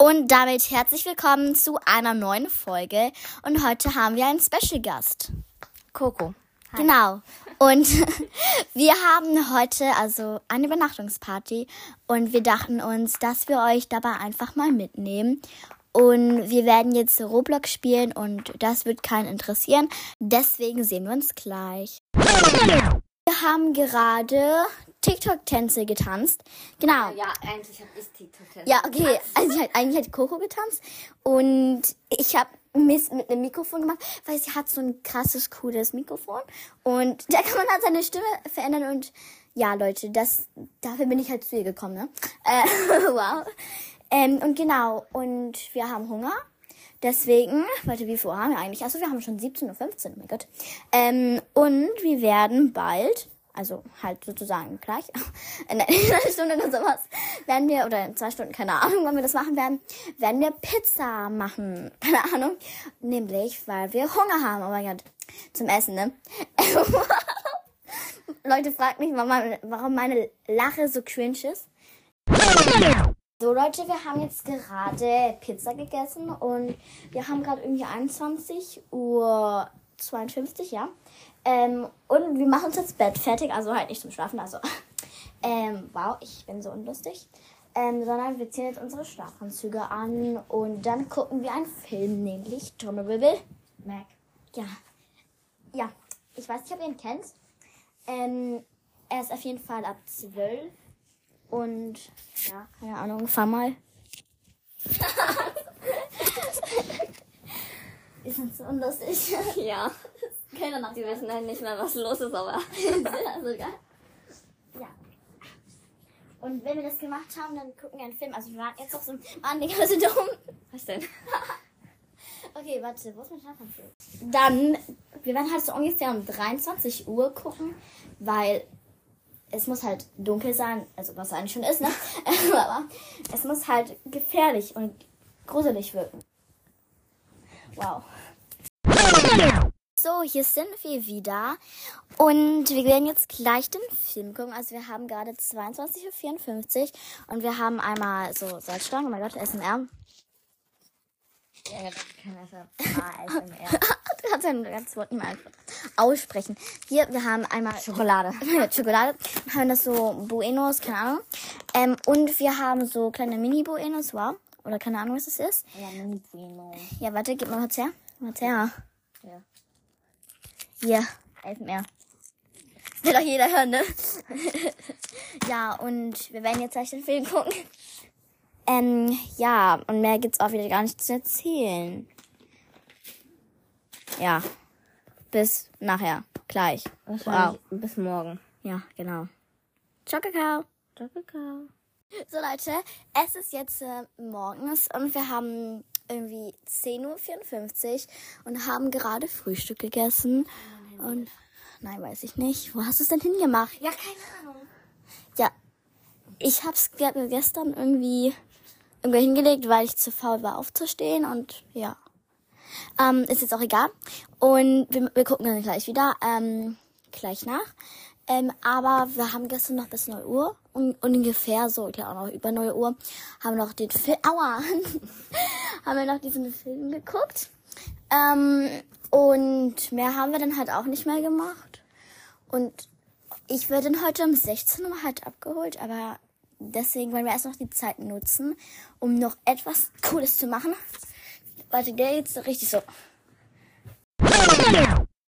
Und damit herzlich willkommen zu einer neuen Folge. Und heute haben wir einen Special Gast. Coco. Hi. Genau. Und wir haben heute also eine Übernachtungsparty und wir dachten uns, dass wir euch dabei einfach mal mitnehmen. Und wir werden jetzt Roblox spielen und das wird keinen interessieren. Deswegen sehen wir uns gleich. Wir haben gerade TikTok-Tänze getanzt. Genau. Ja, eigentlich habe ich TikTok-Tänze. Ja, okay. Also hat, eigentlich hat Coco getanzt und ich habe Mist mit einem Mikrofon gemacht, weil sie hat so ein krasses, cooles Mikrofon und da kann man halt seine Stimme verändern und ja, Leute, das dafür bin ich halt zu ihr gekommen, ne? Äh, wow. Ähm, und genau, und wir haben Hunger. Deswegen, warte, wie viel haben wir eigentlich? Achso, wir haben schon 17.15 Uhr, oh mein Gott. Ähm, und wir werden bald also halt sozusagen gleich, in einer Stunde oder sowas, werden wir, oder in zwei Stunden, keine Ahnung, wann wir das machen werden, werden wir Pizza machen. Keine Ahnung. Nämlich, weil wir Hunger haben. Oh mein Gott. Zum Essen, ne? Leute, fragt mich, warum meine Lache so cringe ist. So Leute, wir haben jetzt gerade Pizza gegessen und wir haben gerade irgendwie 21 Uhr 52, ja. Ähm, und wir machen uns jetzt Bett fertig, also halt nicht zum Schlafen, also. Ähm, wow, ich bin so unlustig. Ähm, sondern wir ziehen jetzt unsere Schlafanzüge an und dann gucken wir einen Film, nämlich Trommelwirbel. Mac. Ja. Ja, ich weiß nicht, ob ihr ihn kennt. Ähm, er ist auf jeden Fall ab 12. Und ja, keine Ahnung, fahr mal. ist das so unlustig? Ja. Keiner nach. Die wissen halt nicht mehr, was los ist, aber. also, ja. ja. Und wenn wir das gemacht haben, dann gucken wir einen Film. Also wir waren jetzt auf so einem. Mann, Digga, so dumm. Was denn? okay, warte, wo ist mein Schlafanzug? Dann, wir werden halt so ungefähr um 23 Uhr gucken, weil es muss halt dunkel sein, also was eigentlich schon ist, ne? Aber es muss halt gefährlich und gruselig wirken. Wow. So, hier sind wir wieder und wir werden jetzt gleich den Film gucken. Also wir haben gerade 22.54 Uhr und wir haben einmal so Salzstangen. Oh mein Gott, SMR. Ja, ASMR. du kannst ein ganzes Wort nicht mehr aussprechen. Hier, wir haben einmal Schokolade. Schokolade. Wir haben das so Buenos, keine Ahnung. Ähm, und wir haben so kleine Mini-Buenos, wow. Oder keine Ahnung, was das ist. Ja, Mini-Buenos. Ja, warte, gib mal was her. Was her. Ja. Hier, mehr. Will doch jeder hören, ne? ja, und wir werden jetzt gleich den Film gucken. Ähm, ja, und mehr gibt's auch wieder gar nicht zu erzählen. Ja. Bis nachher. Gleich. Wow. Bis morgen. Ja, genau. Ciao, Kakao. Ciao, Kakao. So, Leute, es ist jetzt äh, morgens und wir haben irgendwie 10.54 Uhr und haben gerade Frühstück gegessen. Und nein, weiß ich nicht. Wo hast du es denn hingemacht? Ja, keine Ahnung. Ja, ich hab's gestern irgendwie irgendwo hingelegt, weil ich zu faul war aufzustehen und ja. Ähm, ist jetzt auch egal. Und wir, wir gucken dann gleich wieder, ähm, gleich nach. Ähm, aber wir haben gestern noch bis 9 Uhr und, ungefähr so, ja auch noch über 9 Uhr, haben noch den Film, aua, haben wir noch diesen Film geguckt. Ähm, und mehr haben wir dann halt auch nicht mehr gemacht. Und ich werde dann heute um 16 Uhr halt abgeholt, aber deswegen wollen wir erst noch die Zeit nutzen, um noch etwas Cooles zu machen. Warte, jetzt richtig so.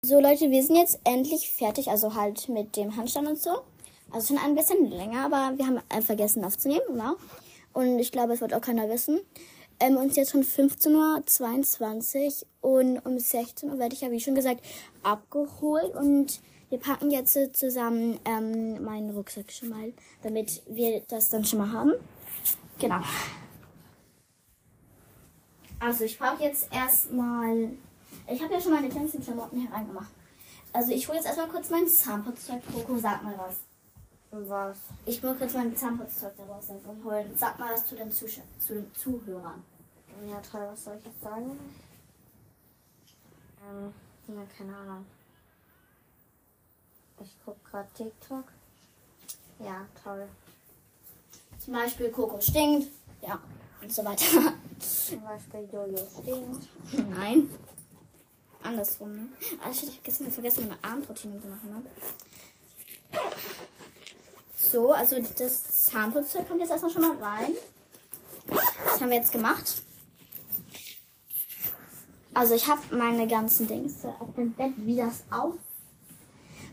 So Leute, wir sind jetzt endlich fertig, also halt mit dem Handstand und so. Also schon ein bisschen länger, aber wir haben vergessen aufzunehmen, wow. Und ich glaube, es wird auch keiner wissen. Ähm, uns jetzt schon 15.22 Uhr und um 16 Uhr werde ich ja, wie schon gesagt, abgeholt. Und wir packen jetzt zusammen ähm, meinen Rucksack schon mal, damit wir das dann schon mal haben. Genau. Also ich brauche jetzt erstmal ich habe ja schon meine ganzen Klamotten hereingemacht. Also ich hole jetzt erstmal kurz mein Zahnputzzeug. Coco, sag mal was. Was? Ich will kurz mein Zahnputzzeug daraus holen. Sag mal was zu den, Zusch zu den Zuhörern. Ja, toll, was soll ich jetzt sagen? Ähm, ja, keine Ahnung. Ich guck gerade TikTok. Ja, toll. Zum Beispiel Coco stinkt. Ja. und so weiter. Zum Beispiel Jojo stinkt. Nein. Andersrum, ne? Ah, shit, ich hab gestern vergessen, meine Abendroutine zu machen, ne? So, also das Zahnputzzeug kommt jetzt erstmal schon mal rein. Das haben wir jetzt gemacht. Also ich habe meine ganzen Dings auf dem Bett, wie das auf.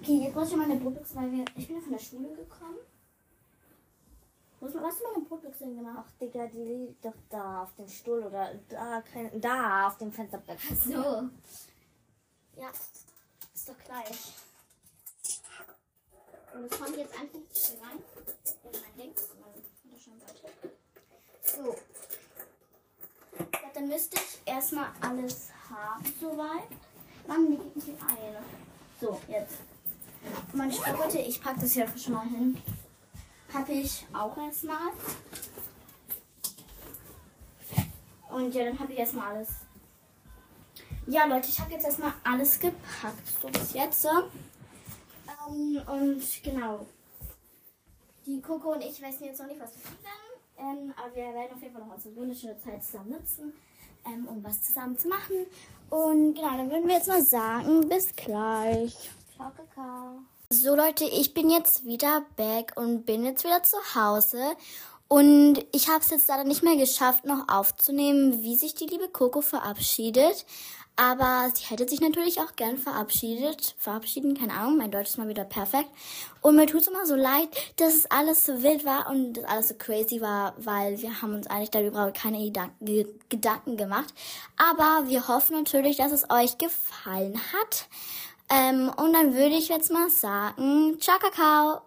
Okay, jetzt brauche ich meine Brotbüchse, weil wir, ich bin ja von der Schule gekommen. Was, was hast du meine Brotbüchse denn gemacht? Ach, Digga, die liegt doch da auf dem Stuhl oder da, kein, da auf dem Fensterbrett. So. Ja, ist doch gleich. Und das kommt jetzt einfach hier rein. In mein Ding. So. Ja, dann müsste ich erstmal alles haben soweit. Mann, die geht nicht ein. So, jetzt. Meine Sportbeutel, ich packe das hier schon mal hin. Habe ich auch erstmal. Und ja, dann habe ich erstmal alles. Ja, Leute, ich habe jetzt erstmal alles gepackt. So bis jetzt. Ähm, und genau. Die Coco und ich wissen jetzt noch nicht, was wir tun werden. Ähm, aber wir werden auf jeden Fall noch unsere wunderschöne Zeit zusammen nutzen, ähm, um was zusammen zu machen. Und genau, dann würden wir jetzt mal sagen, bis gleich. Ciao, Kakao. So Leute, ich bin jetzt wieder back und bin jetzt wieder zu Hause. Und ich habe es jetzt leider nicht mehr geschafft, noch aufzunehmen, wie sich die liebe Coco verabschiedet. Aber sie hätte sich natürlich auch gern verabschiedet. Verabschieden, keine Ahnung, mein Deutsch ist mal wieder perfekt. Und mir tut es immer so leid, dass es alles so wild war und dass alles so crazy war, weil wir haben uns eigentlich darüber keine Gedanken, Gedanken gemacht. Aber wir hoffen natürlich, dass es euch gefallen hat. Ähm, und dann würde ich jetzt mal sagen, ciao Kakao.